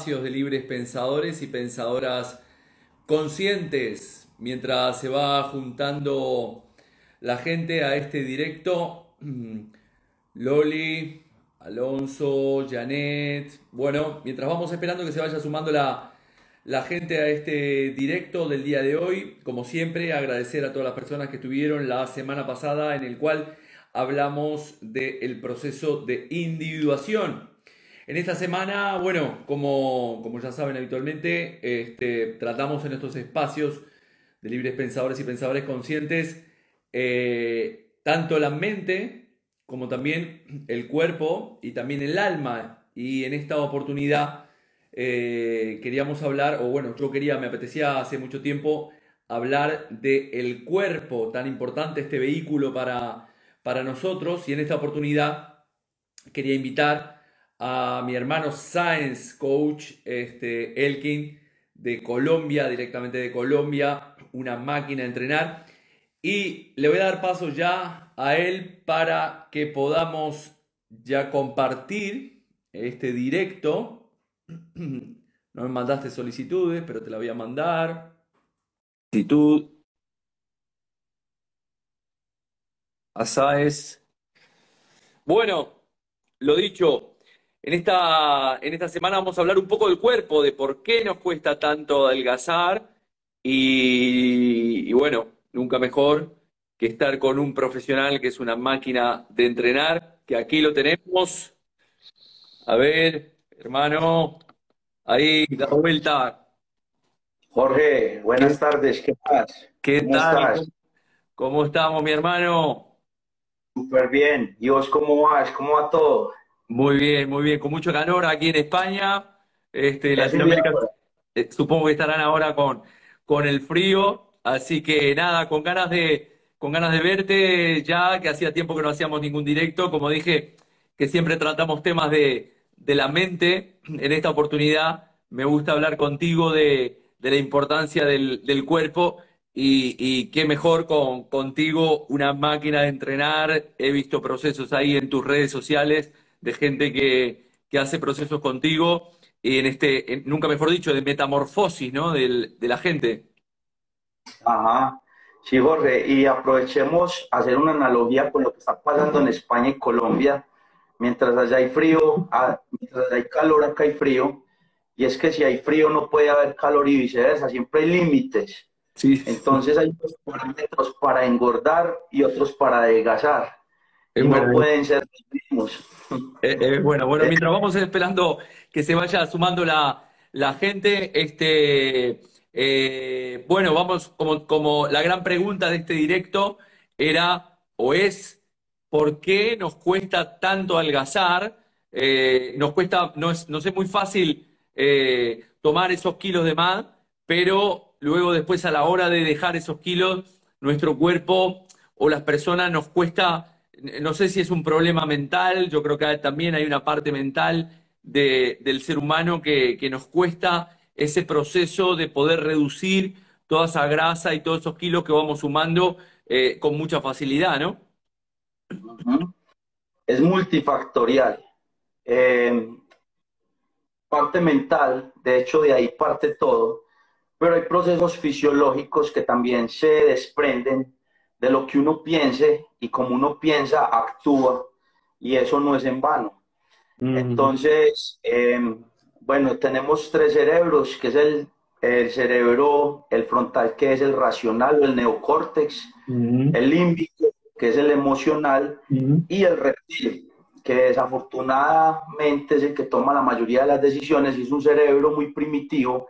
espacios de libres pensadores y pensadoras conscientes. Mientras se va juntando la gente a este directo, Loli, Alonso, Janet, bueno, mientras vamos esperando que se vaya sumando la, la gente a este directo del día de hoy, como siempre, agradecer a todas las personas que estuvieron la semana pasada en el cual hablamos del proceso de individuación. En esta semana, bueno, como, como ya saben habitualmente, este, tratamos en estos espacios de libres pensadores y pensadores conscientes eh, tanto la mente como también el cuerpo y también el alma. Y en esta oportunidad eh, queríamos hablar, o bueno, yo quería, me apetecía hace mucho tiempo hablar del el cuerpo, tan importante este vehículo para, para nosotros. Y en esta oportunidad quería invitar a mi hermano Science Coach, este, Elkin, de Colombia, directamente de Colombia, una máquina de entrenar. Y le voy a dar paso ya a él para que podamos ya compartir este directo. No me mandaste solicitudes, pero te la voy a mandar. Solicitud. Asaes. Bueno, lo dicho, en esta, en esta semana vamos a hablar un poco del cuerpo, de por qué nos cuesta tanto adelgazar y, bueno, nunca mejor que estar con un profesional que es una máquina de entrenar, que aquí lo tenemos. A ver, hermano, ahí, da vuelta. Jorge, buenas tardes, ¿qué pasa? ¿Qué tal? ¿Cómo estamos, mi hermano? Súper bien. ¿Y vos cómo vas? ¿Cómo va todo? Muy bien, muy bien, con mucho calor aquí en España. Este, Latinoamérica, eh, supongo que estarán ahora con, con el frío, así que nada, con ganas de, con ganas de verte ya, que hacía tiempo que no hacíamos ningún directo, como dije, que siempre tratamos temas de, de la mente. En esta oportunidad me gusta hablar contigo de, de la importancia del, del cuerpo y, y, qué mejor con, contigo una máquina de entrenar. He visto procesos ahí en tus redes sociales de gente que, que hace procesos contigo, y en este, nunca mejor dicho, de metamorfosis, ¿no? de la gente. Ajá. Sí, Jorge, y aprovechemos hacer una analogía con lo que está pasando en España y Colombia. Mientras allá hay frío, ah, mientras allá hay calor, acá hay frío. Y es que si hay frío no puede haber calor y viceversa, siempre hay límites. Sí. Entonces hay dos parámetros para engordar y otros para adelgazar. Y no pueden ser los mismos. Eh, eh, bueno, bueno, mientras vamos esperando que se vaya sumando la, la gente, este, eh, bueno, vamos, como, como la gran pregunta de este directo era o es, ¿por qué nos cuesta tanto algazar? nos cuesta, no es, no es muy fácil tomar esos kilos de más, pero luego después a la hora de dejar esos kilos, nuestro cuerpo o las personas nos cuesta no sé si es un problema mental, yo creo que también hay una parte mental del ser humano que, nos cuesta ese proceso de poder reducir toda esa grasa y todos esos kilos que vamos sumando eh, con mucha facilidad, ¿no? Es multifactorial. Eh, parte mental, de hecho de ahí parte todo, pero hay procesos fisiológicos que también se desprenden de lo que uno piense y como uno piensa, actúa y eso no es en vano. Entonces, em, bueno, tenemos tres cerebros, que es el, el, cerebro, el frontal, que es el racional o el neocórtex, el límbico, que es el emocional, y el reptil, que desafortunadamente es el que toma la mayoría de las decisiones y es un cerebro muy primitivo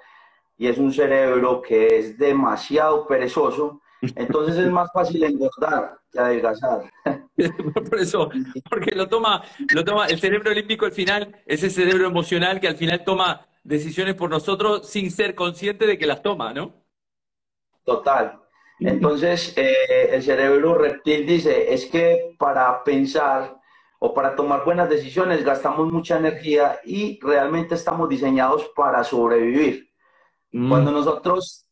y es un cerebro que es demasiado perezoso entonces es más fácil engordar que adelgazar. Por eso, porque lo toma, lo toma, el cerebro olímpico al final, ese cerebro emocional que al final toma decisiones por nosotros sin ser consciente de que las toma, ¿no? Total. Entonces, eh, el cerebro reptil dice, es que para pensar o para tomar buenas decisiones gastamos mucha energía y realmente estamos diseñados para sobrevivir. Mm. Cuando nosotros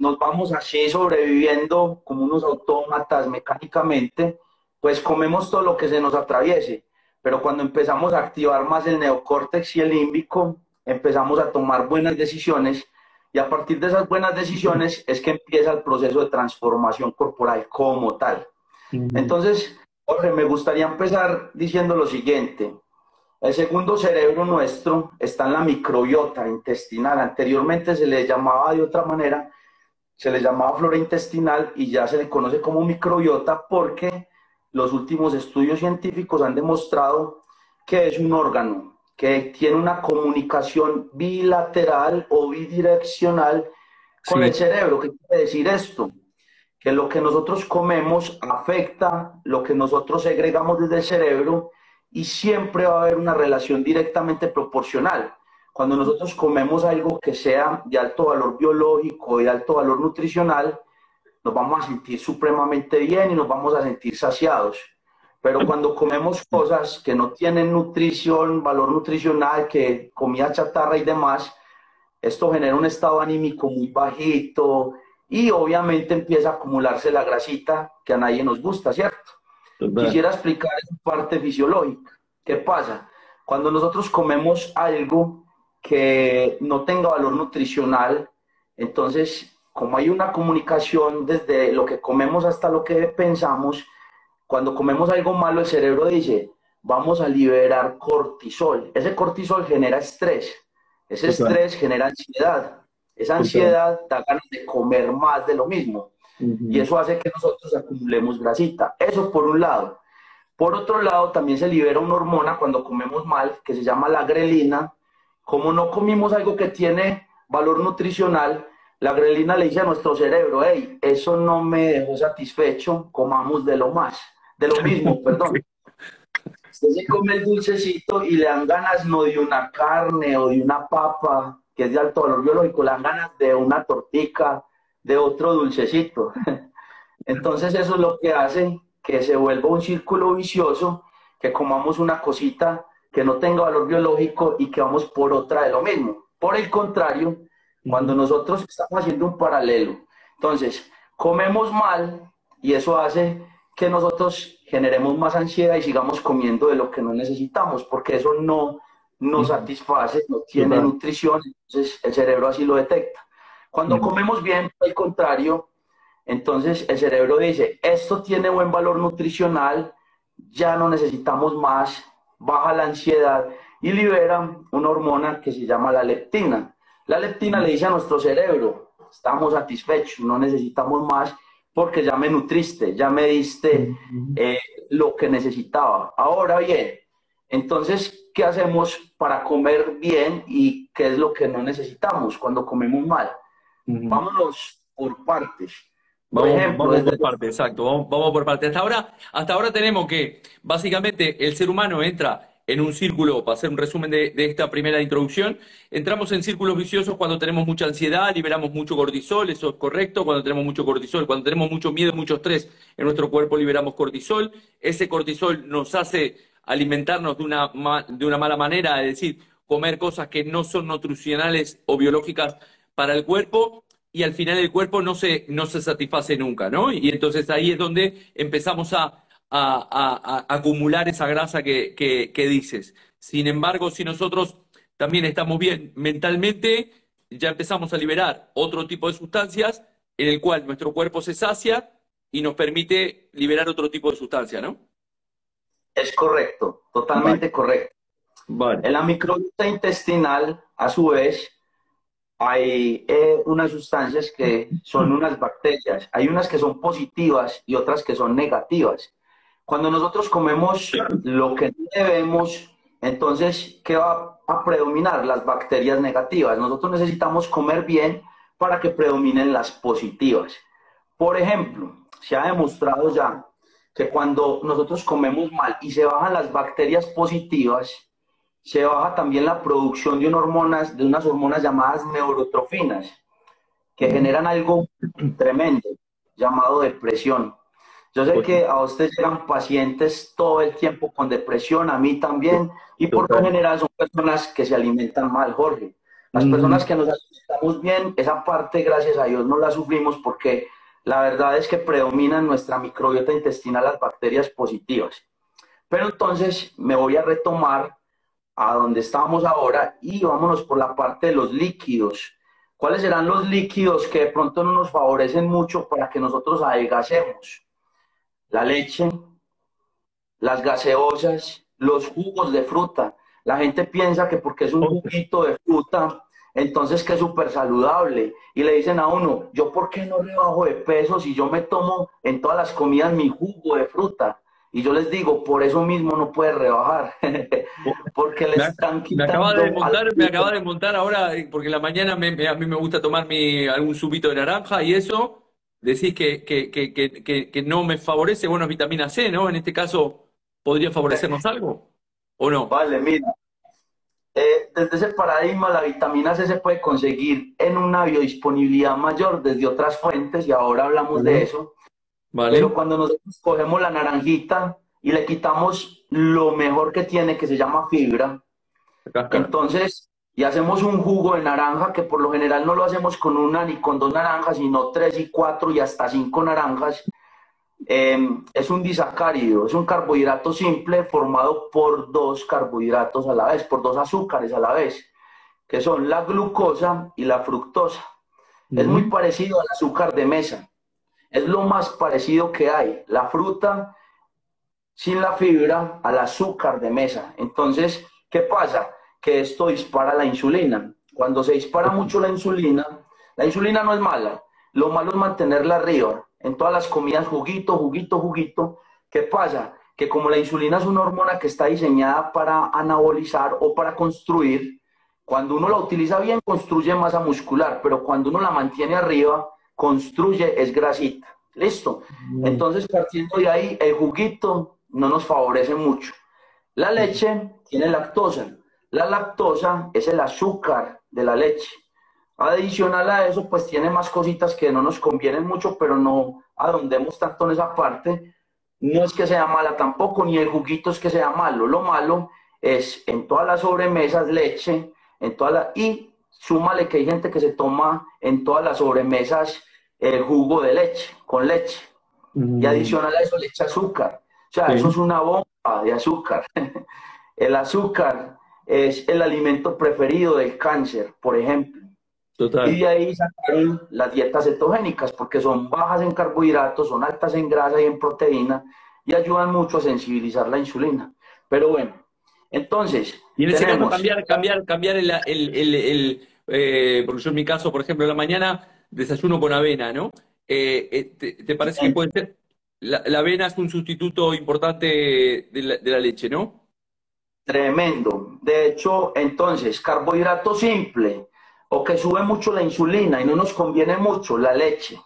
nos vamos así sobreviviendo como unos autómatas mecánicamente, pues comemos todo lo que se nos atraviese. pero cuando empezamos a activar más el neocórtex y el límbico, empezamos a tomar buenas decisiones y a partir de esas buenas decisiones es que empieza el proceso de transformación corporal como tal. Entonces, Jorge, me gustaría empezar diciendo lo siguiente. El segundo cerebro nuestro está en la microbiota intestinal. Anteriormente se le llamaba de otra manera, se le llamaba flora intestinal y ya se le conoce como microbiota porque los últimos estudios científicos han demostrado que es un órgano que tiene una comunicación bilateral o bidireccional con el cerebro. ¿Qué quiere decir esto? Que lo que nosotros comemos afecta lo que nosotros segregamos desde el cerebro y siempre va a haber una relación directamente proporcional. Cuando nosotros comemos algo que sea de alto valor biológico y de alto valor nutricional, nos vamos a sentir supremamente bien y nos vamos a sentir saciados. Pero cuando comemos cosas que no tienen nutrición, valor nutricional, que comida chatarra y demás, esto genera un estado anímico muy bajito y obviamente empieza a acumularse la grasita que a nadie nos gusta, ¿cierto? Quisiera explicar esa parte fisiológica. ¿Qué pasa? Cuando nosotros comemos algo que no tenga valor nutricional, entonces, como hay una comunicación desde lo que comemos hasta lo que pensamos, cuando comemos algo malo, el cerebro dice, vamos a liberar cortisol. Ese cortisol genera estrés. Ese estrés genera ansiedad. Esa ansiedad da ganas de comer más de lo mismo. Y eso hace que nosotros acumulemos grasita. Eso por un lado. Por otro lado, también se libera una hormona cuando comemos mal, que se llama la grelina. Como no comimos algo que tiene valor nutricional, la grelina le dice a nuestro cerebro, hey, eso no me dejó satisfecho, comamos de lo más de lo mismo, perdón. Usted se come el dulcecito y le dan ganas no de una carne o de una papa, que es de alto valor biológico, le dan ganas de una tortica, de otro dulcecito. Entonces eso es lo que hace que se vuelva un círculo vicioso, que comamos una cosita que no tenga valor biológico y que vamos por otra de lo mismo. Por el contrario, cuando nosotros estamos haciendo un paralelo, entonces comemos mal y eso hace que nosotros generemos más ansiedad y sigamos comiendo de lo que no necesitamos, porque eso no nos satisface, no tiene nutrición, entonces el cerebro así lo detecta. Cuando comemos bien, al contrario, entonces el cerebro dice, esto tiene buen valor nutricional, ya no necesitamos más, baja la ansiedad y libera una hormona que se llama la leptina. La leptina le dice a nuestro cerebro, estamos satisfechos, no necesitamos más porque ya me nutriste, ya me diste eh, lo que necesitaba. Ahora bien, entonces, ¿qué hacemos para comer bien y qué es lo que no necesitamos cuando comemos mal? Vámonos por partes. Vamos, ejemplo, vamos por partes, exacto, vamos, vamos, por partes. Hasta ahora, hasta ahora tenemos que básicamente el ser humano entra en un círculo, para hacer un resumen de, esta primera introducción, entramos en círculos viciosos cuando tenemos mucha ansiedad, liberamos mucho cortisol, eso es correcto, cuando tenemos mucho cortisol, cuando tenemos mucho miedo, mucho estrés en nuestro cuerpo liberamos cortisol, ese cortisol nos hace alimentarnos de una, de una mala manera, es decir, comer cosas que no son nutricionales o biológicas para el cuerpo, y al final el cuerpo no se, no se satisface nunca, ¿no? Y entonces ahí es donde empezamos a a, acumular esa grasa que, dices. Sin embargo, si nosotros también estamos bien mentalmente, ya empezamos a liberar otro tipo de sustancias en el cual nuestro cuerpo se sacia y nos permite liberar otro tipo de sustancia, ¿no? Es correcto, totalmente correcto. En la microbiota intestinal, a su vez, hay eh, unas sustancias que son unas bacterias. Hay unas que son positivas y otras que son negativas. Cuando nosotros comemos lo que debemos, entonces, ¿qué va a predominar? Las bacterias negativas. Nosotros necesitamos comer bien para que predominen las positivas. Por ejemplo, se ha demostrado ya que cuando nosotros comemos mal y se bajan las bacterias positivas, se baja también la producción de, unas hormonas, de unas hormonas llamadas neurotrofinas, que generan algo tremendo llamado depresión. Yo sé que a ustedes llegan pacientes todo el tiempo con depresión, a mí también, y por lo general son personas que se alimentan mal, Jorge. Las personas que nos alimentamos bien, esa parte, gracias a Dios, no la sufrimos porque la verdad es que predominan en nuestra microbiota intestinal las bacterias positivas. Pero entonces me voy a retomar a donde estamos ahora y vámonos por la parte de los líquidos. ¿Cuáles serán los líquidos que de pronto no nos favorecen mucho para que nosotros adelgacemos? La leche, las gaseosas, los jugos de fruta. La gente piensa que porque es un juguito de fruta, entonces que es súper saludable. Y le dicen a uno, ¿yo por qué no rebajo de peso si yo me tomo en todas las comidas mi jugo de fruta? Y yo les digo, por eso mismo no puede rebajar, porque le están quitando... Me acaba de montar, me acaba de montar ahora, porque en la mañana me, a mí me gusta tomar mi, algún subito de naranja y eso, decís que, que, que, que, no me favorece, bueno, vitamina C, ¿no? En este caso, ¿podría favorecernos algo? ¿O no? Vale, mira, eh, desde ese paradigma, la vitamina C se puede conseguir en una biodisponibilidad mayor desde otras fuentes, y ahora hablamos de eso. Pero cuando nosotros cogemos la naranjita y le quitamos lo mejor que tiene, que se llama fibra, entonces, y hacemos un jugo de naranja, que por lo general no lo hacemos con una ni con dos naranjas, sino tres y cuatro y hasta cinco naranjas, em, es un disacárido, es un carbohidrato simple formado por dos carbohidratos a la vez, por dos azúcares a la vez, que son la glucosa y la fructosa. Es muy parecido al azúcar de mesa. Es lo más parecido que hay. La fruta sin la fibra al azúcar de mesa. Entonces, ¿qué pasa? Que esto dispara la insulina. Cuando se dispara mucho la insulina, la insulina no es mala. Lo malo es mantenerla arriba. En todas las comidas, juguito, juguito, juguito. ¿Qué pasa? Que como la insulina es una hormona que está diseñada para anabolizar o para construir, cuando uno la utiliza bien, construye masa muscular, pero cuando uno la mantiene arriba, construye es grasita. Listo. Entonces, partiendo de ahí, el juguito no nos favorece mucho. La leche tiene lactosa. La lactosa es el azúcar de la leche. Adicional a eso, pues tiene más cositas que no nos convienen mucho, pero no adondemos tanto en esa parte. No es que sea mala tampoco, ni el juguito es que sea malo. Lo malo es en todas las sobremesas leche, en todas las... Y súmale que hay gente que se toma en todas las sobremesas el jugo de leche, con leche. Y adicional a eso le echa azúcar. O sea, eso es una bomba de azúcar. el azúcar es el alimento preferido del cáncer, por ejemplo. Y de ahí sacaron las dietas cetogénicas, porque son bajas en carbohidratos, son altas en grasa y en proteína, y ayudan mucho a sensibilizar la insulina. Pero bueno, entonces. Y en ese caso, cambiar, cambiar, cambiar el, el, el, eh, porque yo en mi caso, por ejemplo, en la mañana desayuno con avena, ¿no? Eh, eh, te, parece que puede ser? La, avena es un sustituto importante de la, leche, ¿no? Tremendo. De hecho, entonces, carbohidrato simple o que sube mucho la insulina y no nos conviene mucho, la leche.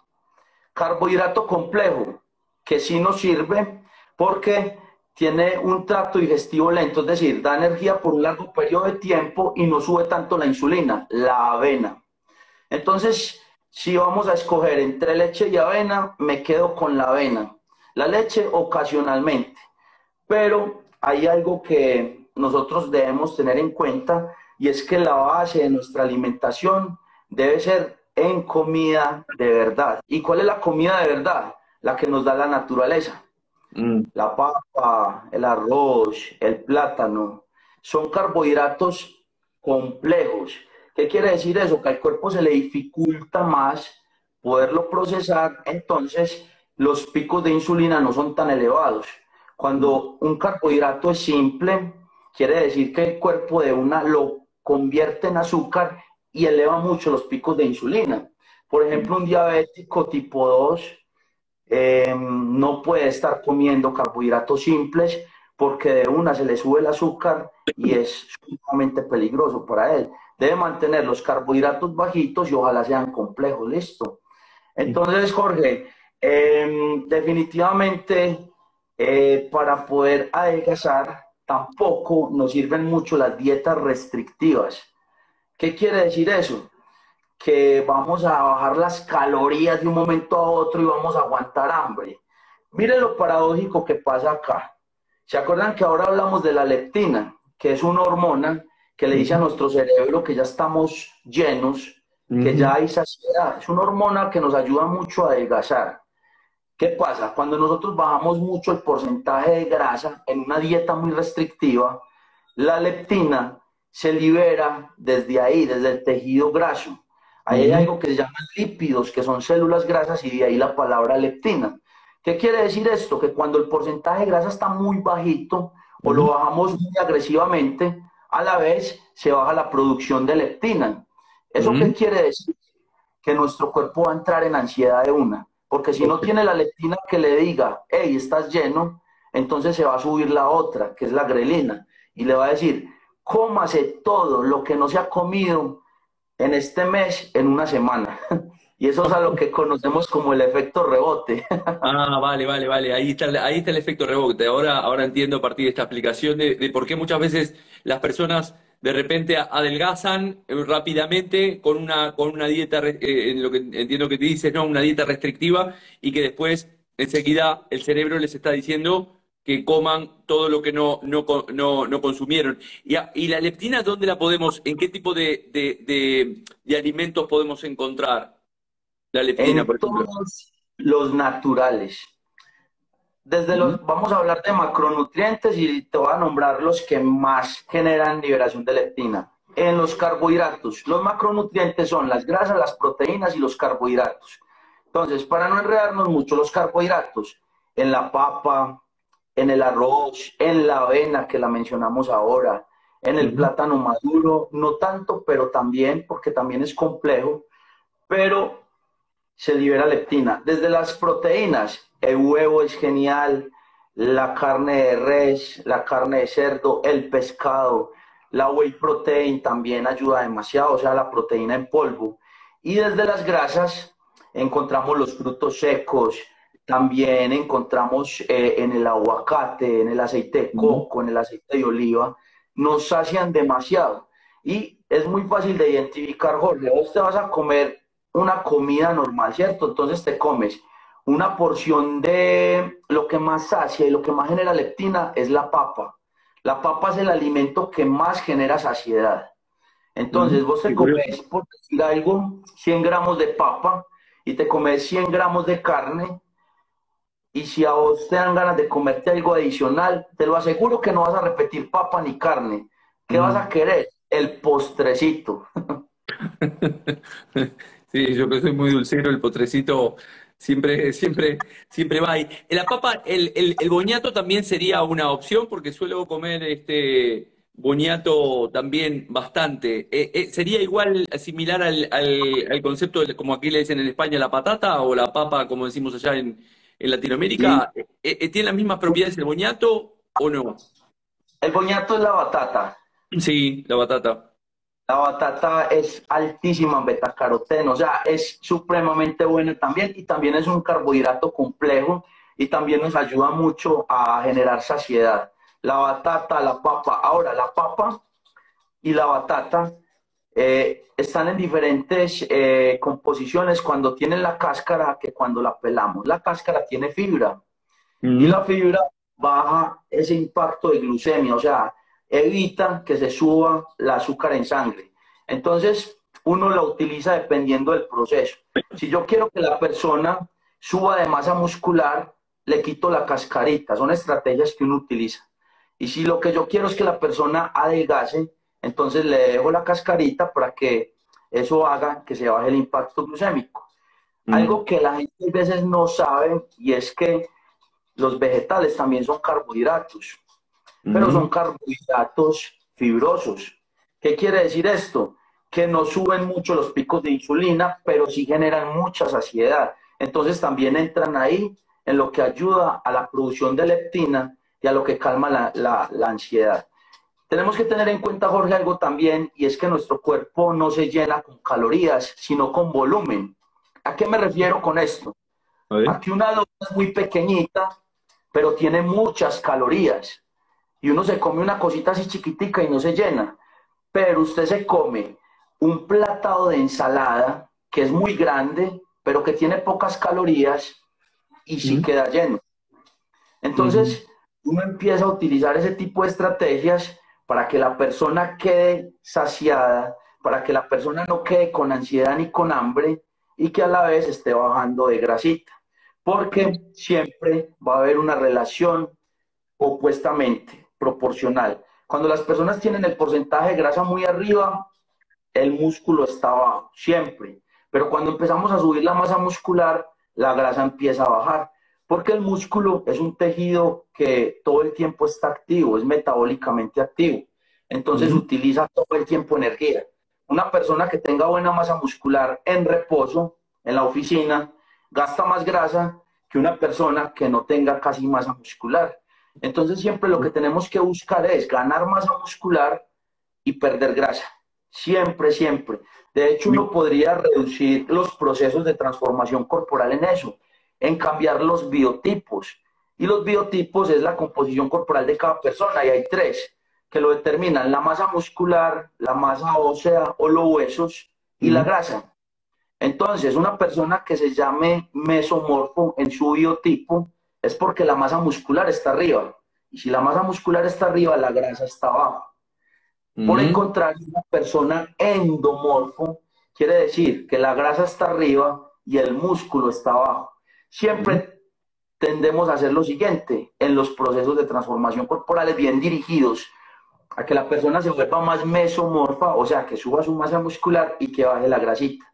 Carbohidrato complejo, que sí nos sirve porque tiene un trato digestivo lento, es decir, da energía por un largo periodo de tiempo y no sube tanto la insulina, la avena. Entonces, si vamos a escoger entre leche y avena, me quedo con la avena. La leche ocasionalmente. Pero hay algo que nosotros debemos tener en cuenta y es que la base de nuestra alimentación debe ser en comida de verdad. ¿Y cuál es la comida de verdad? La que nos da la naturaleza. Mm. La papa, el arroz, el plátano, son carbohidratos complejos ¿Qué quiere decir eso? Que al cuerpo se le dificulta más poderlo procesar, entonces los picos de insulina no son tan elevados. Cuando un carbohidrato es simple, quiere decir que el cuerpo de una lo convierte en azúcar y eleva mucho los picos de insulina. Por ejemplo, un diabético tipo 2 em, no puede estar comiendo carbohidratos simples porque de una se le sube el azúcar y es sumamente peligroso para él debe mantener los carbohidratos bajitos y ojalá sean complejos, listo. Entonces, Jorge, em, definitivamente eh, para poder adelgazar tampoco nos sirven mucho las dietas restrictivas. ¿Qué quiere decir eso? Que vamos a bajar las calorías de un momento a otro y vamos a aguantar hambre. Miren lo paradójico que pasa acá. ¿Se acuerdan que ahora hablamos de la leptina, que es una hormona que le dice a nuestro cerebro que ya estamos llenos, que ya hay saciedad. Es una hormona que nos ayuda mucho a adelgazar. ¿Qué pasa? Cuando nosotros bajamos mucho el porcentaje de grasa en una dieta muy restrictiva, la leptina se libera desde ahí, desde el tejido graso. Ahí hay algo que se llama lípidos, que son células grasas, y de ahí la palabra leptina. ¿Qué quiere decir esto? Que cuando el porcentaje de grasa está muy bajito o lo bajamos muy agresivamente, a la vez se baja la producción de leptina. ¿Eso qué quiere decir? Que nuestro cuerpo va a entrar en ansiedad de una. Porque si no tiene la leptina que le diga, hey, estás lleno, entonces se va a subir la otra, que es la grelina, y le va a decir, cómase todo lo que no se ha comido en este mes en una semana. Y eso es a lo que conocemos como el efecto rebote. Ah, vale, vale, vale. Ahí está, ahí está el efecto rebote. Ahora, ahora entiendo a partir de esta explicación de, por qué muchas veces las personas de repente adelgazan eh, rápidamente con una, con una dieta, eh, en lo que entiendo que te dices, ¿no? Una dieta restrictiva y que después enseguida el cerebro les está diciendo que coman todo lo que no, no, no, consumieron. Y, la leptina dónde la podemos, en qué tipo de, de alimentos podemos encontrar? La leptina, por ejemplo. Todos los naturales. Desde los, vamos a hablar de macronutrientes y te voy a nombrar los que más generan liberación de leptina. En los carbohidratos, los macronutrientes son las grasas, las proteínas y los carbohidratos. Entonces, para no enredarnos mucho, los carbohidratos en la papa, en el arroz, en la avena que la mencionamos ahora, en el plátano maduro, no tanto, pero también, porque también es complejo, pero se libera leptina. Desde las proteínas, el huevo es genial, la carne de res, la carne de cerdo, el pescado, la whey protein también ayuda demasiado, o sea, la proteína en polvo. Y desde las grasas encontramos los frutos secos, también encontramos eh, en el aguacate, en el aceite de coco, en el aceite de oliva, nos sacian demasiado. Y es muy fácil de identificar, Jorge, vos te vas a comer una comida normal, ¿cierto? Entonces te comes una porción de lo que más sacia y lo que más genera leptina es la papa. La papa es el alimento que más genera saciedad. Entonces vos te comes, por decir algo, 100 gramos de papa y te comes 100 gramos de carne. Y si a vos te dan ganas de comerte algo adicional, te lo aseguro que no vas a repetir papa ni carne. ¿Qué vas a querer? El postrecito. Sí, yo que soy muy dulcero, el potrecito siempre, siempre, siempre va ahí. La papa, el, el, boñato también sería una opción porque suelo comer este boñato también bastante. Eh, eh, ¿Sería igual, similar al, al, concepto, de, como aquí le dicen en España, la patata o la papa, como decimos allá en, en Latinoamérica? Eh, ¿Tiene las mismas propiedades el boñato o no? El boñato es la batata. Sí, la batata. La batata es altísima en betacaroteno, o sea, es supremamente buena también y también es un carbohidrato complejo y también nos ayuda mucho a generar saciedad. La batata, la papa. Ahora, la papa y la batata eh, están en diferentes eh, composiciones cuando tienen la cáscara que cuando la pelamos. La cáscara tiene fibra y la fibra baja ese impacto de glucemia, o sea, evita que se suba el azúcar en sangre. Entonces, uno la utiliza dependiendo del proceso. Si yo quiero que la persona suba de masa muscular, le quito la cascarita. Son estrategias que uno utiliza. Y si lo que yo quiero es que la persona adelgace, entonces le dejo la cascarita para que eso haga que se baje el impacto glucémico. Mm. Algo que la gente a veces no sabe y es que los vegetales también son carbohidratos pero son carbohidratos fibrosos. ¿Qué quiere decir esto? Que no suben mucho los picos de insulina, pero sí generan mucha saciedad. Entonces también entran ahí en lo que ayuda a la producción de leptina y a lo que calma la, la ansiedad. Tenemos que tener en cuenta, Jorge, algo también, y es que nuestro cuerpo no se llena con calorías, sino con volumen. ¿A qué me refiero con esto? Aquí una dosis es muy pequeñita, pero tiene muchas calorías y uno se come una cosita así chiquitica y no se llena. Pero usted se come un platado de ensalada que es muy grande, pero que tiene pocas calorías y sí queda lleno. Entonces, uno empieza a utilizar ese tipo de estrategias para que la persona quede saciada, para que la persona no quede con ansiedad ni con hambre y que a la vez esté bajando de grasita. porque siempre va a haber una relación opuestamente proporcional. Cuando las personas tienen el porcentaje de grasa muy arriba, el músculo está abajo, siempre. Pero cuando empezamos a subir la masa muscular, la grasa empieza a bajar, porque el músculo es un tejido que todo el tiempo está activo, es metabólicamente activo. Entonces utiliza todo el tiempo energía. Una persona que tenga buena masa muscular en reposo, en la oficina, gasta más grasa que una persona que no tenga casi masa muscular. Entonces siempre lo que tenemos que buscar es ganar masa muscular y perder grasa. Siempre, siempre. De hecho, uno podría reducir los procesos de transformación corporal en eso, en cambiar los biotipos. Y los biotipos es la composición corporal de cada persona y hay tres que lo determinan, la masa muscular, la masa ósea o los huesos y la grasa. Entonces, una persona que se llame mesomorfo en su biotipo es porque la masa muscular está arriba. Y si la masa muscular está arriba, la grasa está abajo. Por el contrario, una persona endomorfo quiere decir que la grasa está arriba y el músculo está abajo. Siempre tendemos a hacer lo siguiente en los procesos de transformación corporales bien dirigidos a que la persona se vuelva más mesomorfa, o sea, que suba su masa muscular y que baje la grasita.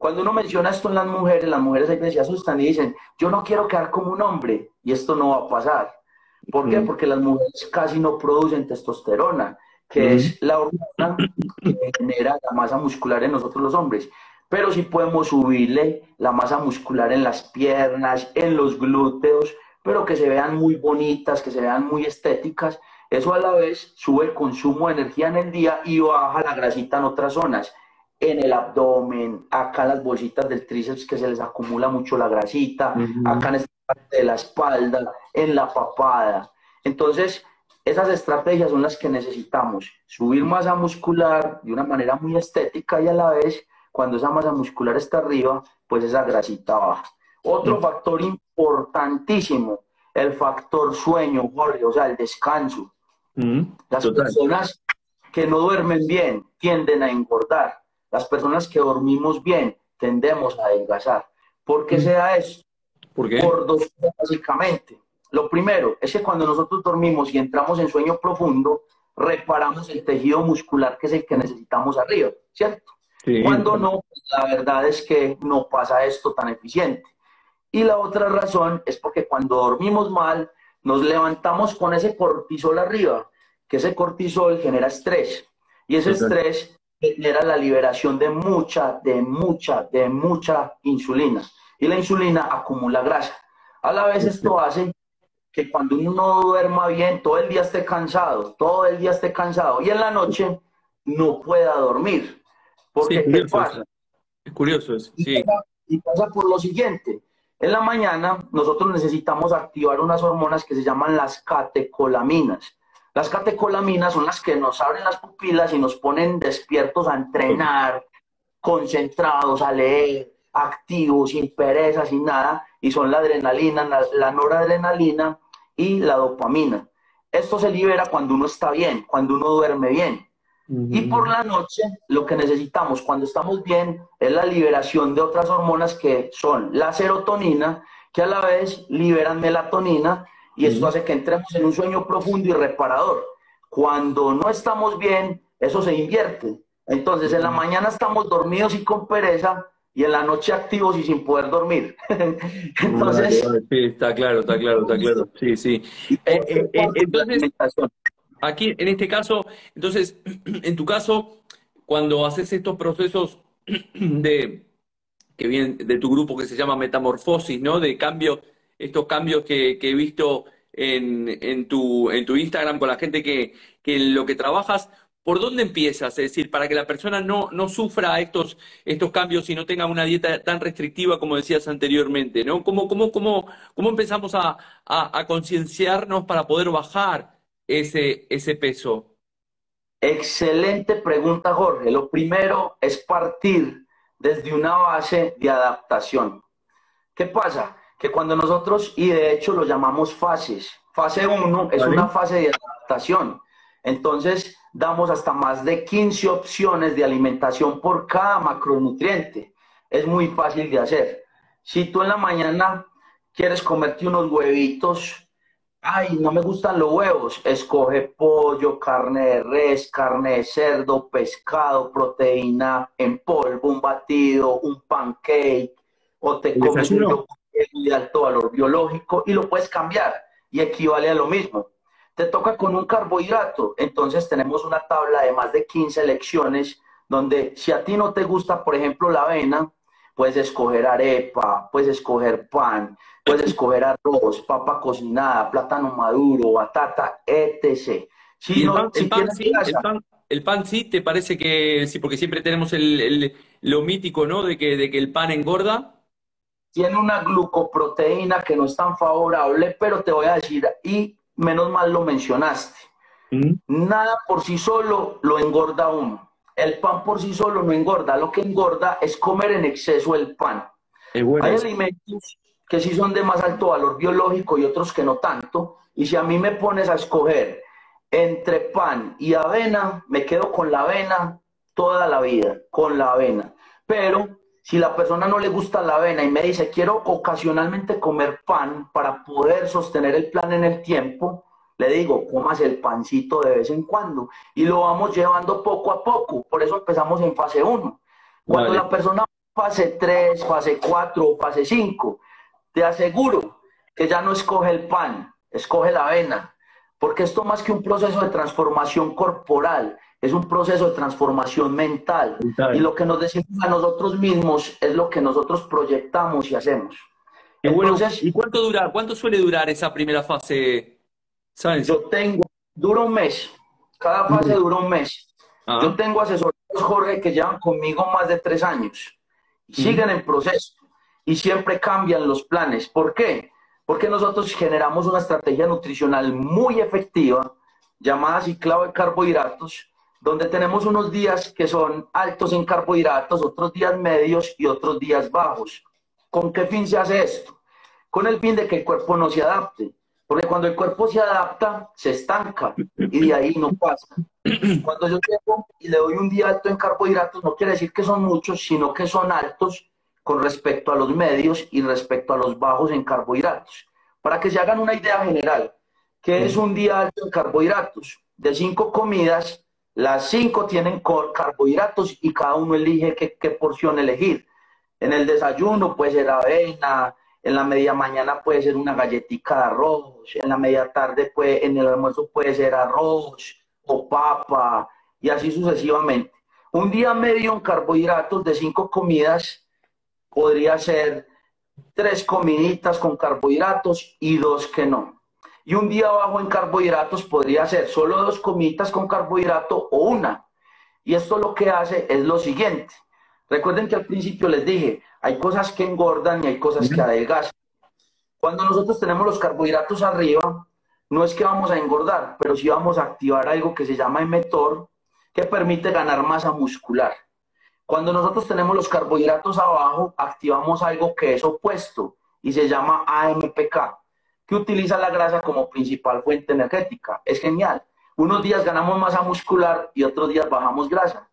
Cuando uno menciona esto en las mujeres, las mujeres ahí se asustan y dicen, yo no quiero quedar como un hombre, y esto no va a pasar. ¿Por qué? Porque las mujeres casi no producen testosterona, que es la hormona que genera la masa muscular en nosotros los hombres. Pero sí podemos subirle la masa muscular en las piernas, en los glúteos, pero que se vean muy bonitas, que se vean muy estéticas. Eso a la vez sube el consumo de energía en el día y baja la grasita en otras zonas en el abdomen, acá en las bolsitas del tríceps que se les acumula mucho la grasita, acá en esta parte de la espalda, en la papada. Entonces, esas estrategias son las que necesitamos. Subir masa muscular de una manera muy estética y a la vez, cuando esa masa muscular está arriba, pues esa grasita baja. Otro factor importantísimo, el factor sueño, Jorge, o sea, el descanso. Las personas que no duermen bien tienden a engordar las personas que dormimos bien tendemos a adelgazar. ¿Por qué mm. sea eso? ¿Por qué? Por dos cosas básicamente. Lo primero es que cuando nosotros dormimos y entramos en sueño profundo, reparamos el tejido muscular que es el que necesitamos arriba, ¿cierto? Cuando no, la verdad es que no pasa esto tan eficiente. Y la otra razón es porque cuando dormimos mal, nos levantamos con ese cortisol arriba, que ese cortisol genera estrés. Y ese estrés genera la liberación de mucha, de mucha, de mucha insulina. Y la insulina acumula grasa. A la vez esto hace que cuando uno no duerma bien, todo el día esté cansado, todo el día esté cansado y en la noche no pueda dormir. Porque ¿qué pasa? Es curioso eso, sí. y pasa por lo siguiente. En la mañana nosotros necesitamos activar unas hormonas que se llaman las catecolaminas. Las catecolaminas son las que nos abren las pupilas y nos ponen despiertos a entrenar, concentrados, a leer, activos, sin pereza, sin nada, y son la adrenalina, la, noradrenalina y la dopamina. Esto se libera cuando uno está bien, cuando uno duerme bien. Y por la noche lo que necesitamos cuando estamos bien es la liberación de otras hormonas que son la serotonina, que a la vez liberan melatonina y esto hace que entremos en un sueño profundo y reparador. Cuando no estamos bien, eso se invierte. Entonces, en la mañana estamos dormidos y con pereza, y en la noche activos y sin poder dormir. entonces. Sí, está claro, está claro, está claro. Sí, sí. Eh, eh, eh, entonces, aquí, en este caso, entonces, en tu caso, cuando haces estos procesos de que vienen de tu grupo que se llama metamorfosis, ¿no? De cambio estos cambios que, he visto en, tu, Instagram con la gente que, en lo que trabajas, ¿por dónde empiezas? Es decir, para que la persona no, sufra estos, cambios y no tenga una dieta tan restrictiva como decías anteriormente, ¿no? ¿Cómo, empezamos a, concienciarnos para poder bajar ese peso? Excelente pregunta, Jorge. Lo primero es partir desde una base de adaptación. ¿Qué pasa? Que cuando nosotros, y de hecho lo llamamos fases, fase 1 es una fase de adaptación. Entonces, damos hasta más de 15 opciones de alimentación por cada macronutriente. Es muy fácil de hacer. Si tú en la mañana quieres comerte unos huevitos, ay, no me gustan los huevos, escoge pollo, carne de res, carne de cerdo, pescado, proteína en polvo, un batido, un pancake, o te comes un yogur de alto valor biológico y lo puedes cambiar y equivale a lo mismo. Te toca con un carbohidrato, entonces tenemos una tabla de más de 15 lecciones donde si a ti no te gusta, por ejemplo, la avena, puedes escoger arepa, puedes escoger pan, puedes escoger arroz, papa cocinada, plátano maduro, batata, etc. Si el, pan, sí, el, pan, sí, ¿te parece que sí? Porque siempre tenemos el, lo mítico, ¿no? De que, de que el pan engorda. Tiene una glucoproteína que no es tan favorable, pero te voy a decir, y menos mal lo mencionaste, mm. nada por sí solo lo engorda uno el pan por sí solo no engorda, lo que engorda es comer en exceso el pan. Hay alimentos que sí son de más alto valor biológico y otros que no tanto, y si a mí me pones a escoger entre pan y avena, me quedo con la avena toda la vida, con la avena. Pero si la persona no le gusta la avena y me dice, quiero ocasionalmente comer pan para poder sostener el plan en el tiempo, le digo, comas el pancito de vez en cuando y lo vamos llevando poco a poco. Por eso empezamos en fase 1. Cuando la persona fase 3, fase 4 fase 5, te aseguro que ya no escoge el pan, escoge la avena. Porque esto más que un proceso de transformación corporal, es un proceso de transformación mental. Y lo que nos decimos a nosotros mismos es lo que nosotros proyectamos y hacemos. ¿Y cuánto dura, cuánto suele durar esa primera fase yo tengo, dura un mes, cada fase dura un mes. Ah. Yo tengo asesores, Jorge, que llevan conmigo más de tres años y siguen en proceso y siempre cambian los planes. ¿Por qué? Porque nosotros generamos una estrategia nutricional muy efectiva llamada ciclado de carbohidratos, donde tenemos unos días que son altos en carbohidratos, otros días medios y otros días bajos. ¿Con qué fin se hace esto? Con el fin de que el cuerpo no se adapte. Porque cuando el cuerpo se adapta, se estanca y de ahí no pasa. Cuando yo llego y le doy un día alto en carbohidratos, no quiere decir que son muchos, sino que son altos con respecto a los medios y respecto a los bajos en carbohidratos. Para que se hagan una idea general, que es un día alto en carbohidratos? De cinco comidas, las cinco tienen carbohidratos y cada uno elige qué, qué porción elegir. En el desayuno puede ser avena, en la media mañana puede ser una galletita de arroz, en la media tarde puede, en el almuerzo puede ser arroz o papa y así sucesivamente. Un día medio en carbohidratos de cinco comidas podría ser tres comiditas con carbohidratos y dos que no. Y un día bajo en carbohidratos podría ser solo dos comiditas con carbohidrato o una. Y esto lo que hace es lo siguiente. Recuerden que al principio les dije, hay cosas que engordan y hay cosas que adelgazan. Cuando nosotros tenemos los carbohidratos arriba, no es que vamos a engordar, pero sí vamos a activar algo que se llama emetor, que permite ganar masa muscular. Cuando nosotros tenemos los carbohidratos abajo, activamos algo que es opuesto y se llama AMPK, que utiliza la grasa como principal fuente energética. Es genial. Unos días ganamos masa muscular y otros días bajamos grasa.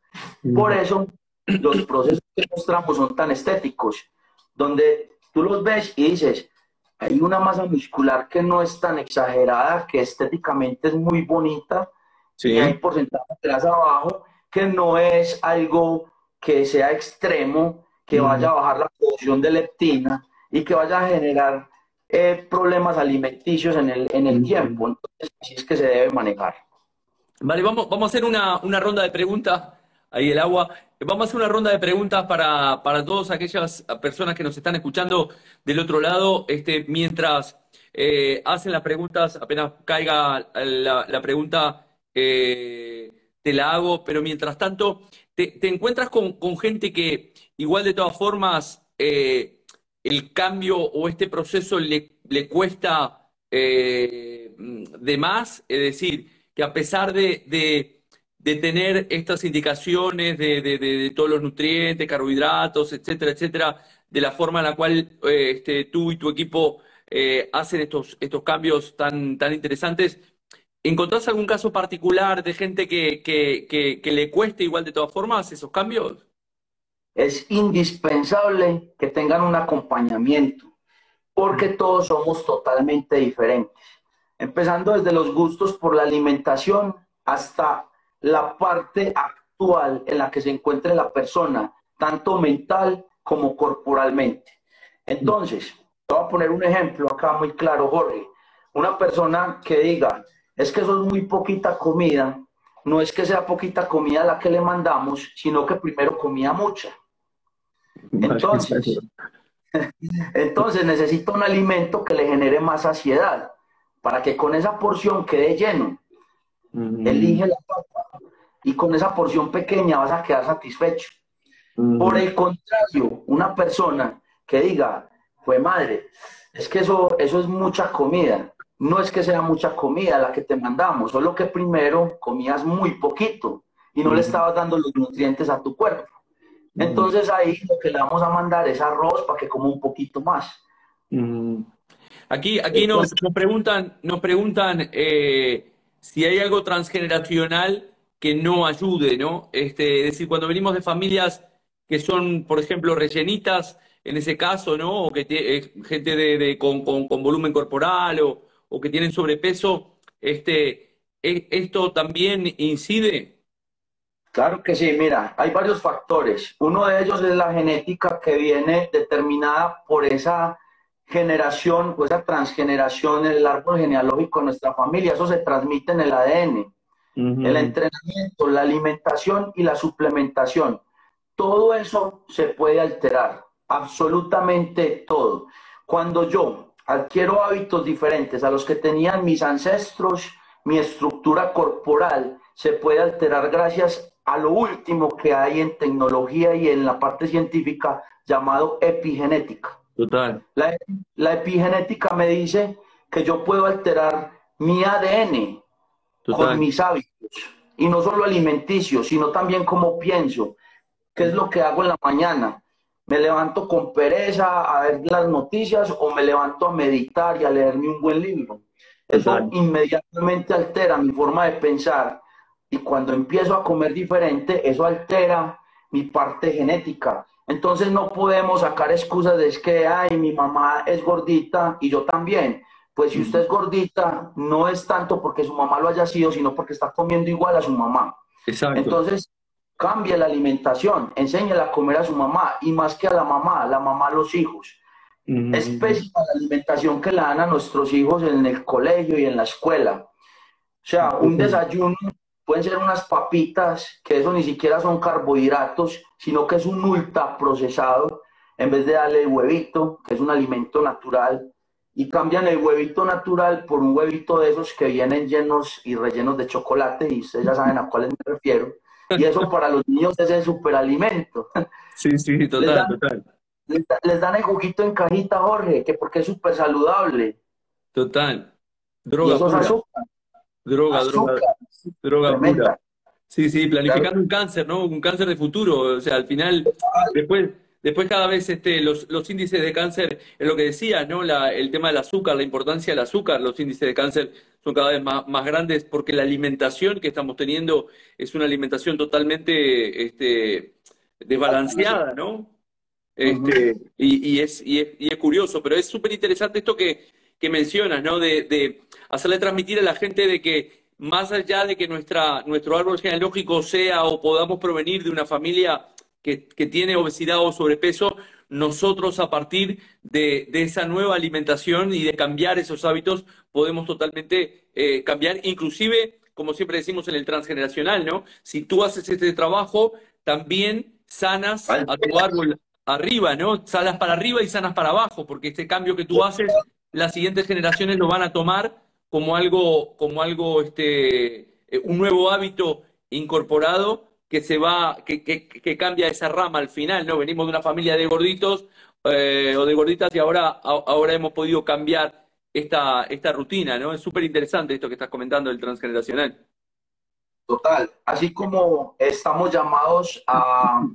Por eso los procesos que mostramos son tan estéticos, donde tú los ves y dices, hay una masa muscular que no es tan exagerada, que estéticamente es muy bonita, y hay porcentaje de grasa abajo, que no es algo que sea extremo, que vaya a bajar la producción de leptina y que vaya a generar eh, problemas alimenticios en el, en el tiempo. Entonces, así es que se debe manejar. Vale, vamos, vamos a hacer una, una ronda de preguntas ahí el agua. Vamos a hacer una ronda de preguntas para, para todas aquellas personas que nos están escuchando del otro lado. Este, mientras eh, hacen las preguntas, apenas caiga la, pregunta, eh, te la hago, pero mientras tanto, te, encuentras con, gente que igual de todas formas eh, el cambio o este proceso le, le cuesta de más, es decir, que a pesar de de tener estas indicaciones de, todos los nutrientes, carbohidratos, etcétera, etcétera, de la forma en la cual eh, este, tú y tu equipo eh, hacen estos, estos cambios tan, tan interesantes. ¿Encontrás algún caso particular de gente que, que, le cueste igual de todas formas esos cambios? Es indispensable que tengan un acompañamiento, porque todos somos totalmente diferentes. Empezando desde los gustos por la alimentación hasta la parte actual en la que se encuentre la persona, tanto mental como corporalmente. Entonces, voy a poner un ejemplo acá muy claro, Jorge. Una persona que diga, es que eso es muy poquita comida, no es que sea poquita comida la que le mandamos, sino que primero comía mucha. Entonces, entonces necesita un alimento que le genere más saciedad, para que con esa porción quede lleno. Elige la papa y con esa porción pequeña vas a quedar satisfecho. Por el contrario, una persona que diga, pues madre, es que eso, eso es mucha comida. No es que sea mucha comida la que te mandamos, solo que primero comías muy poquito y no le estabas dando los nutrientes a tu cuerpo. Entonces ahí lo que le vamos a mandar es arroz para que coma un poquito más. Aquí, aquí nos, preguntan, nos preguntan eh, si hay algo transgeneracional que no ayude, ¿no? Este, es decir, cuando venimos de familias que son, por ejemplo, rellenitas, en ese caso, ¿no? O que eh, gente de, con, volumen corporal o, o, que tienen sobrepeso, este, e, ¿esto también incide? Claro que sí, mira, hay varios factores. Uno de ellos es la genética que viene determinada por esa generación o esa transgeneración en el árbol genealógico de nuestra familia. Eso se transmite en el ADN. El entrenamiento, la alimentación y la suplementación. Todo eso se puede alterar, absolutamente todo. Cuando yo adquiero hábitos diferentes a los que tenían mis ancestros, mi estructura corporal se puede alterar gracias a lo último que hay en tecnología y en la parte científica llamado epigenética. Total. La, epigenética me dice que yo puedo alterar mi ADN con mis hábitos. Y no solo alimenticios, sino también cómo pienso. ¿Qué es lo que hago en la mañana? ¿Me levanto con pereza a ver las noticias o me levanto a meditar y a leerme un buen libro? Eso inmediatamente altera mi forma de pensar. Y cuando empiezo a comer diferente, eso altera mi parte genética. Entonces no podemos sacar excusas de que, ay, mi mamá es gordita y yo también. Pues si usted es gordita, no es tanto porque su mamá lo haya sido, sino porque está comiendo igual a su mamá. Exacto. Entonces, cambie la alimentación, enséñele a comer a su mamá y más que a la mamá, la mamá a los hijos. Es pésima la alimentación que le dan a nuestros hijos en el colegio y en la escuela. O sea, un desayuno pueden ser unas papitas, que eso ni siquiera son carbohidratos, sino que es un ultra procesado, en vez de darle el huevito, que es un alimento natural, y cambian el huevito natural por un huevito de esos que vienen llenos y rellenos de chocolate, y ustedes ya saben a cuáles me refiero. Y eso para los niños es el superalimento. Sí, sí, total, les dan, total. Les, dan el juguito en cajita, Jorge, que porque es súper saludable. Total. Droga. Y eso es azúcar. Droga, droga. Droga pura. Sí, sí, planificando un cáncer, ¿no? Un cáncer de futuro. O sea, al final, después, después cada vez este, los, los índices de cáncer, es lo que decía, ¿no? La, el tema del azúcar, la importancia del azúcar, los índices de cáncer son cada vez más, más grandes porque la alimentación que estamos teniendo es una alimentación totalmente este, desbalanceada, ¿no? Este, y, y, es, y, es, y es curioso, pero es súper interesante esto que, que mencionas, ¿no? De, de hacerle transmitir a la gente de que más allá de que nuestra, nuestro árbol genealógico sea o podamos provenir de una familia que, tiene obesidad o sobrepeso, nosotros a partir de, esa nueva alimentación y de cambiar esos hábitos podemos totalmente eh, cambiar, inclusive, como siempre decimos en el transgeneracional, ¿no? Si tú haces este trabajo, también sanas a tu árbol arriba, ¿no? Sanas para arriba y sanas para abajo, porque este cambio que tú haces, las siguientes generaciones lo van a tomar como algo, como algo, este, eh, un nuevo hábito incorporado que se va, que, que, cambia esa rama al final, ¿no? Venimos de una familia de gorditos eh, o de gorditas y ahora, ahora hemos podido cambiar esta, esta rutina, ¿no? Es súper interesante esto que estás comentando del transgeneracional. Total, así como estamos llamados a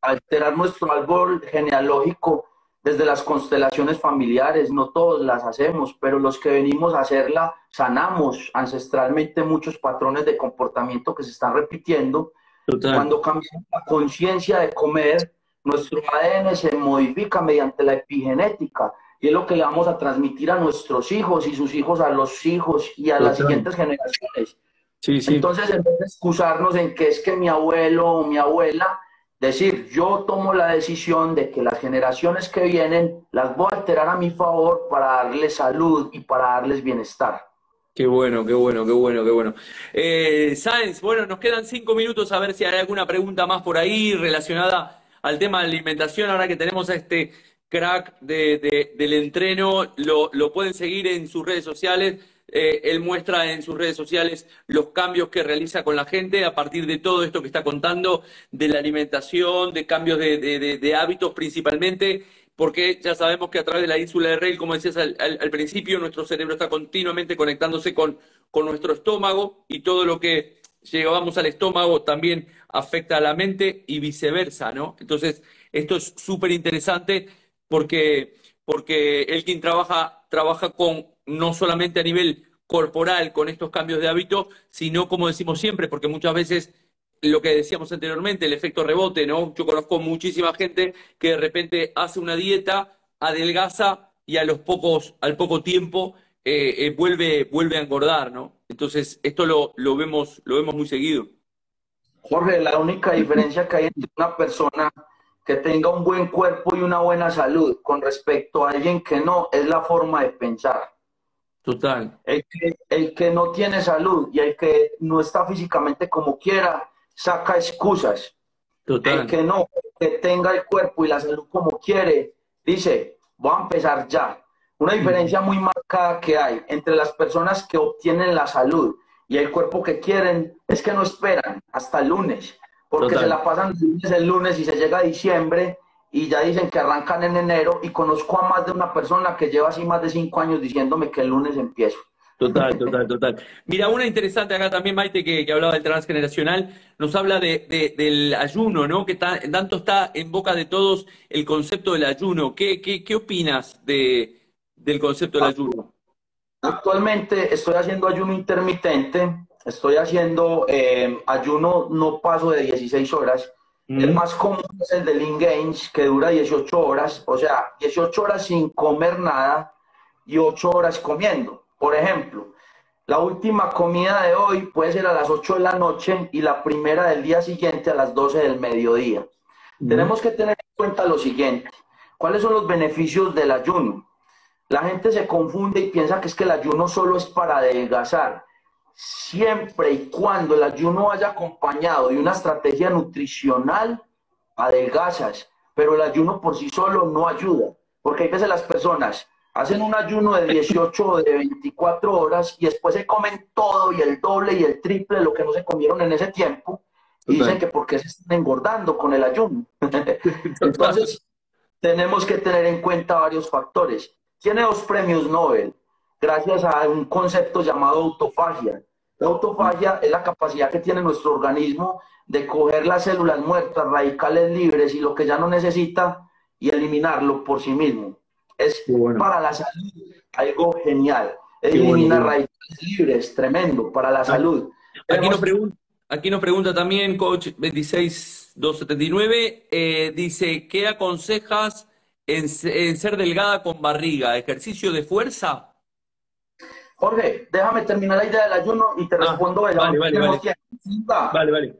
alterar nuestro árbol genealógico desde las constelaciones familiares, no todos las hacemos, pero los que venimos a hacerla sanamos ancestralmente muchos patrones de comportamiento que se están repitiendo. Cuando cambiamos la conciencia de comer, nuestro ADN se modifica mediante la epigenética y es lo que le vamos a transmitir a nuestros hijos y sus hijos a los hijos y a las siguientes generaciones. Sí, sí. Entonces, en vez de excusarnos en que es que mi abuelo o mi abuela, decir, yo tomo la decisión de que las generaciones que vienen las voy a alterar a mi favor para darles salud y para darles bienestar. Qué bueno, qué bueno, qué bueno, qué bueno. Eh, Sáenz, bueno, nos quedan cinco minutos a ver si hay alguna pregunta más por ahí relacionada al tema de alimentación. Ahora que tenemos a este crack de, del entreno, lo, lo, pueden seguir en sus redes sociales. Eh, él muestra en sus redes sociales los cambios que realiza con la gente a partir de todo esto que está contando, de la alimentación, de cambios de, de hábitos principalmente, porque ya sabemos que a través de la ínsula de Rey, como decías al, al, principio, nuestro cerebro está continuamente conectándose con, con nuestro estómago y todo lo que llevamos al estómago también afecta a la mente y viceversa, ¿no? Entonces, esto es súper interesante porque, porque Elkin trabaja, trabaja con no solamente a nivel corporal con estos cambios de hábito, sino como decimos siempre, porque muchas veces lo que decíamos anteriormente, el efecto rebote, ¿no? Yo conozco muchísima gente que de repente hace una dieta, adelgaza y a los pocos, al poco tiempo eh, eh, vuelve, vuelve a engordar, ¿no? Entonces, esto lo, lo, vemos, lo vemos muy seguido. Jorge, la única diferencia que hay entre una persona que tenga un buen cuerpo y una buena salud con respecto a alguien que no, es la forma de pensar. Total. El que, el que no tiene salud y el que no está físicamente como quiera, saca excusas. Total. El que no, que tenga el cuerpo y la salud como quiere, dice, voy a empezar ya. Una diferencia muy marcada que hay entre las personas que obtienen la salud y el cuerpo que quieren es que no esperan hasta el lunes porque se la pasan el lunes y se llega a diciembre y ya dicen que arrancan en enero y conozco a más de una persona que lleva así más de cinco años diciéndome que el lunes empiezo. Total, total, total. Mira, una interesante acá también, Maite, que, hablaba del transgeneracional, nos habla de, del ayuno, ¿no? Que tanto está en boca de todos el concepto del ayuno. ¿Qué, qué, qué opinas de, del concepto del ayuno? Actualmente estoy haciendo ayuno intermitente estoy haciendo eh, ayuno no paso de 16 horas. El más común es el de Lean Games, que dura 18 horas, o sea, 18 horas sin comer nada y 8 horas comiendo. Por ejemplo, la última comida de hoy puede ser a las 8 de la noche y la primera del día siguiente a las 12 del mediodía. Tenemos que tener en cuenta lo siguiente. ¿Cuáles son los beneficios del ayuno? La gente se confunde y piensa que es que el ayuno solo es para adelgazar siempre y cuando el ayuno vaya acompañado de una estrategia nutricional, adelgazas, pero el ayuno por sí solo no ayuda, porque hay veces las personas hacen un ayuno de 18 o de 24 horas y después se comen todo y el doble y el triple de lo que no se comieron en ese tiempo y dicen que porque se están engordando con el ayuno. Entonces, tenemos que tener en cuenta varios factores. Tiene dos premios Nobel gracias a un concepto llamado autofagia. La autofagia es la capacidad que tiene nuestro organismo de coger las células muertas, radicales libres y lo que ya no necesita y eliminarlo por sí mismo. Es para la salud algo genial. Elimina radicales libres, tremendo, para la ah, salud. Aquí nos, pregunta, aquí nos pregunta también, coach 26279, eh, dice, ¿qué aconsejas en, en ser delgada con barriga? ¿Ejercicio de fuerza? Jorge, déjame terminar la idea del ayuno y te ah, respondo Vale, vale, vale. vale,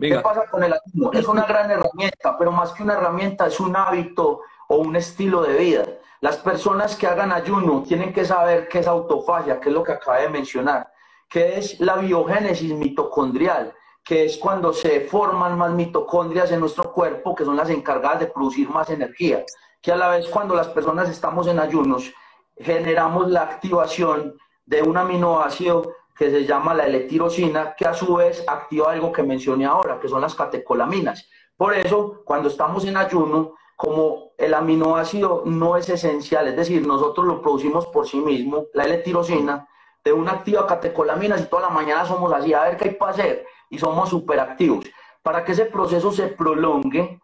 ¿Qué pasa con el ayuno? Es una gran herramienta, pero más que una herramienta es un hábito o un estilo de vida. Las personas que hagan ayuno tienen que saber qué es autofagia, que es lo que acabé de mencionar, que es la biogénesis mitocondrial, que es cuando se forman más mitocondrias en nuestro cuerpo, que son las encargadas de producir más energía, que a la vez cuando las personas estamos en ayunos, generamos la activación de un aminoácido que se llama la L-tirosina, que a su vez activa algo que mencioné ahora, que son las catecolaminas. Por eso, cuando estamos en ayuno, como el aminoácido no es esencial, es decir, nosotros lo producimos por sí mismo, la L-tirosina, de una activa catecolaminas y toda la mañana somos así, a ver qué hay para hacer, y somos superactivos. Para que ese proceso se prolongue,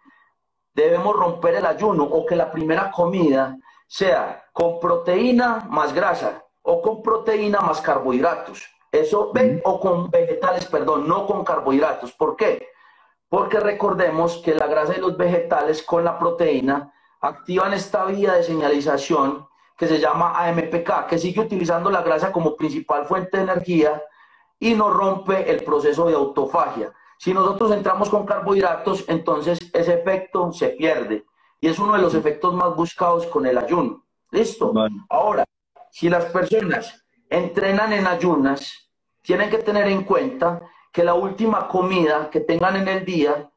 debemos romper el ayuno o que la primera comida sea con proteína más grasa o con proteína más carbohidratos. Eso, ven, o con vegetales, perdón, no con carbohidratos. ¿Por qué? Porque recordemos que la grasa de los vegetales con la proteína activan esta vía de señalización que se llama AMPK, que sigue utilizando la grasa como principal fuente de energía y no rompe el proceso de autofagia. Si nosotros entramos con carbohidratos, entonces ese efecto se pierde. Y es uno de los efectos más buscados con el ayuno. ¿Listo? Ahora, si las personas entrenan en ayunas, tienen que tener en cuenta que la última comida que tengan en el día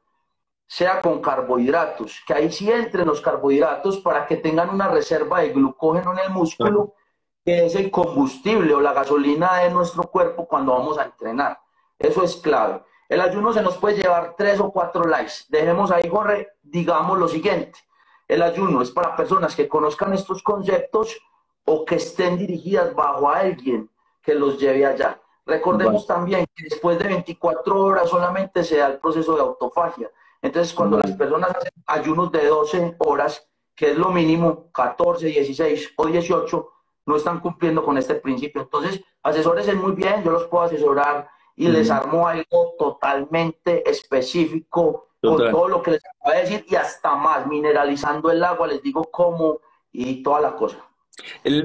sea con carbohidratos, que ahí sí entren los carbohidratos para que tengan una reserva de glucógeno en el músculo, que es el combustible o la gasolina de nuestro cuerpo cuando vamos a entrenar. Eso es clave. El ayuno se nos puede llevar tres o cuatro likes. Dejemos ahí, Jorge, digamos lo siguiente. El ayuno es para personas que conozcan estos conceptos o que estén dirigidas bajo a alguien que los lleve allá. Recordemos también que después de 24 horas solamente se da el proceso de autofagia. Entonces, cuando las personas hacen ayunos de 12 horas, que es lo mínimo, 14, 16 o 18, no están cumpliendo con este principio. Entonces, asesores muy bien, yo los puedo asesorar y les armo algo totalmente específico con todo lo que les voy a decir y hasta más, mineralizando el agua, les digo cómo y toda la cosa.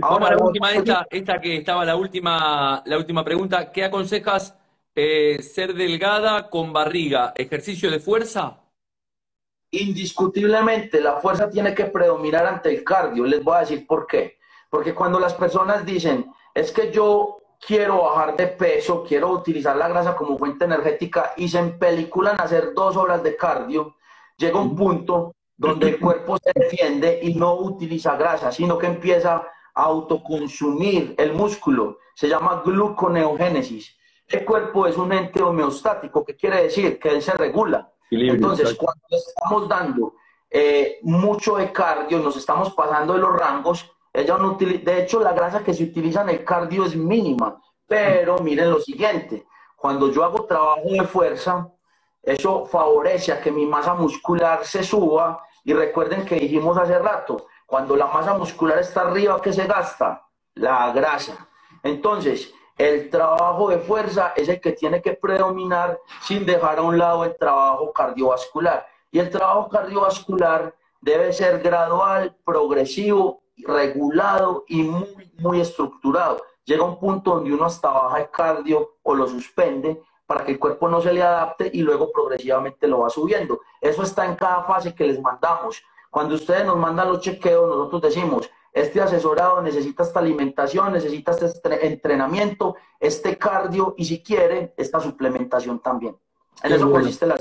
Ahora, la última, esta, esta que estaba la última, la última pregunta, ¿qué aconsejas eh, ser delgada con barriga? ¿Ejercicio de fuerza? indiscutiblemente la fuerza tiene que predominar ante el cardio. Les voy a decir por qué. Porque cuando las personas dicen, es que yo quiero bajar de peso, quiero utilizar la grasa como fuente energética y se empeliculan a hacer dos horas de cardio, llega un punto donde el cuerpo se defiende y no utiliza grasa, sino que empieza a autoconsumir el músculo. Se llama gluconeogénesis. El cuerpo es un ente homeostático, que quiere decir que él se regula. Entonces, cuando estamos dando eh, mucho de cardio, nos estamos pasando de los rangos, ella no de hecho la grasa que se utiliza en el cardio es mínima, pero miren lo siguiente, cuando yo hago trabajo de fuerza, eso favorece a que mi masa muscular se suba y recuerden que dijimos hace rato, cuando la masa muscular está arriba, ¿qué se gasta? La grasa. Entonces, el trabajo de fuerza es el que tiene que predominar sin dejar a un lado el trabajo cardiovascular. Y el trabajo cardiovascular debe ser gradual, progresivo, regulado y muy, muy estructurado. Llega un punto donde uno hasta baja el cardio o lo suspende para que el cuerpo no se le adapte y luego progresivamente lo va subiendo. Eso está en cada fase que les mandamos. Cuando ustedes nos mandan los chequeos, nosotros decimos, este asesorado necesita esta alimentación, necesita este entrenamiento, este cardio y si quiere, esta suplementación también. En eso consiste la...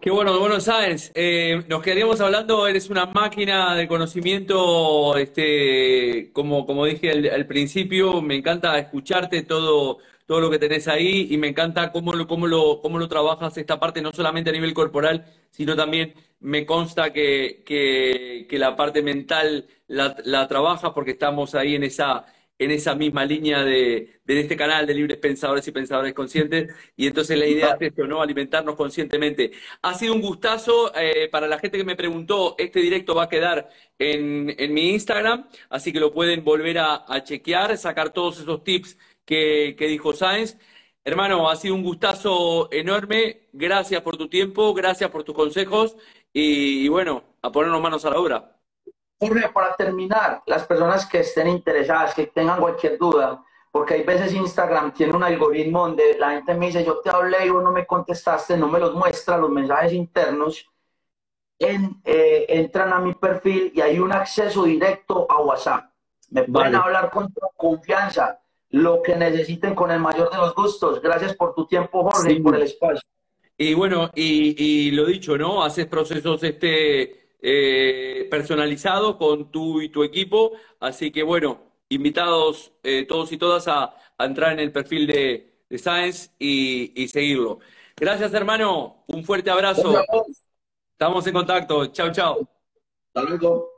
Qué bueno, bueno, sabes, eh, nos quedaríamos hablando, eres una máquina de conocimiento, este, como, como dije al, principio, me encanta escucharte todo, todo lo que tenés ahí y me encanta cómo lo, cómo lo, cómo lo trabajas esta parte, no solamente a nivel corporal, sino también me consta que, que, la parte mental la, la trabajas porque estamos ahí en esa, en esa misma línea de, de, este canal de libres pensadores y pensadores conscientes. Y entonces la idea es esto, ¿no? Alimentarnos conscientemente. Ha sido un gustazo. Eh, para la gente que me preguntó, este directo va a quedar en, en mi Instagram, así que lo pueden volver a chequear, sacar todos esos tips que, que dijo Sáenz. Hermano, ha sido un gustazo enorme. Gracias por tu tiempo, gracias por tus consejos y, y bueno, a ponernos manos a la obra. Jorge, para terminar, las personas que estén interesadas, que tengan cualquier duda, porque hay veces Instagram tiene un algoritmo donde la gente me dice, yo te hablé y vos no me contestaste, no me los muestra, los mensajes internos, en, eh, entran a mi perfil y hay un acceso directo a WhatsApp. Me pueden hablar con confianza, lo que necesiten con el mayor de los gustos. Gracias por tu tiempo, Jorge, y por el espacio. Y bueno, y, y lo dicho, ¿no? Haces procesos este eh, personalizado con tú y tu equipo. Así que bueno, invitados eh, todos y todas a, entrar en el perfil de, de Science y, y, seguirlo. Gracias, hermano. Un fuerte abrazo. Estamos en contacto. Chao, chao. Hasta luego.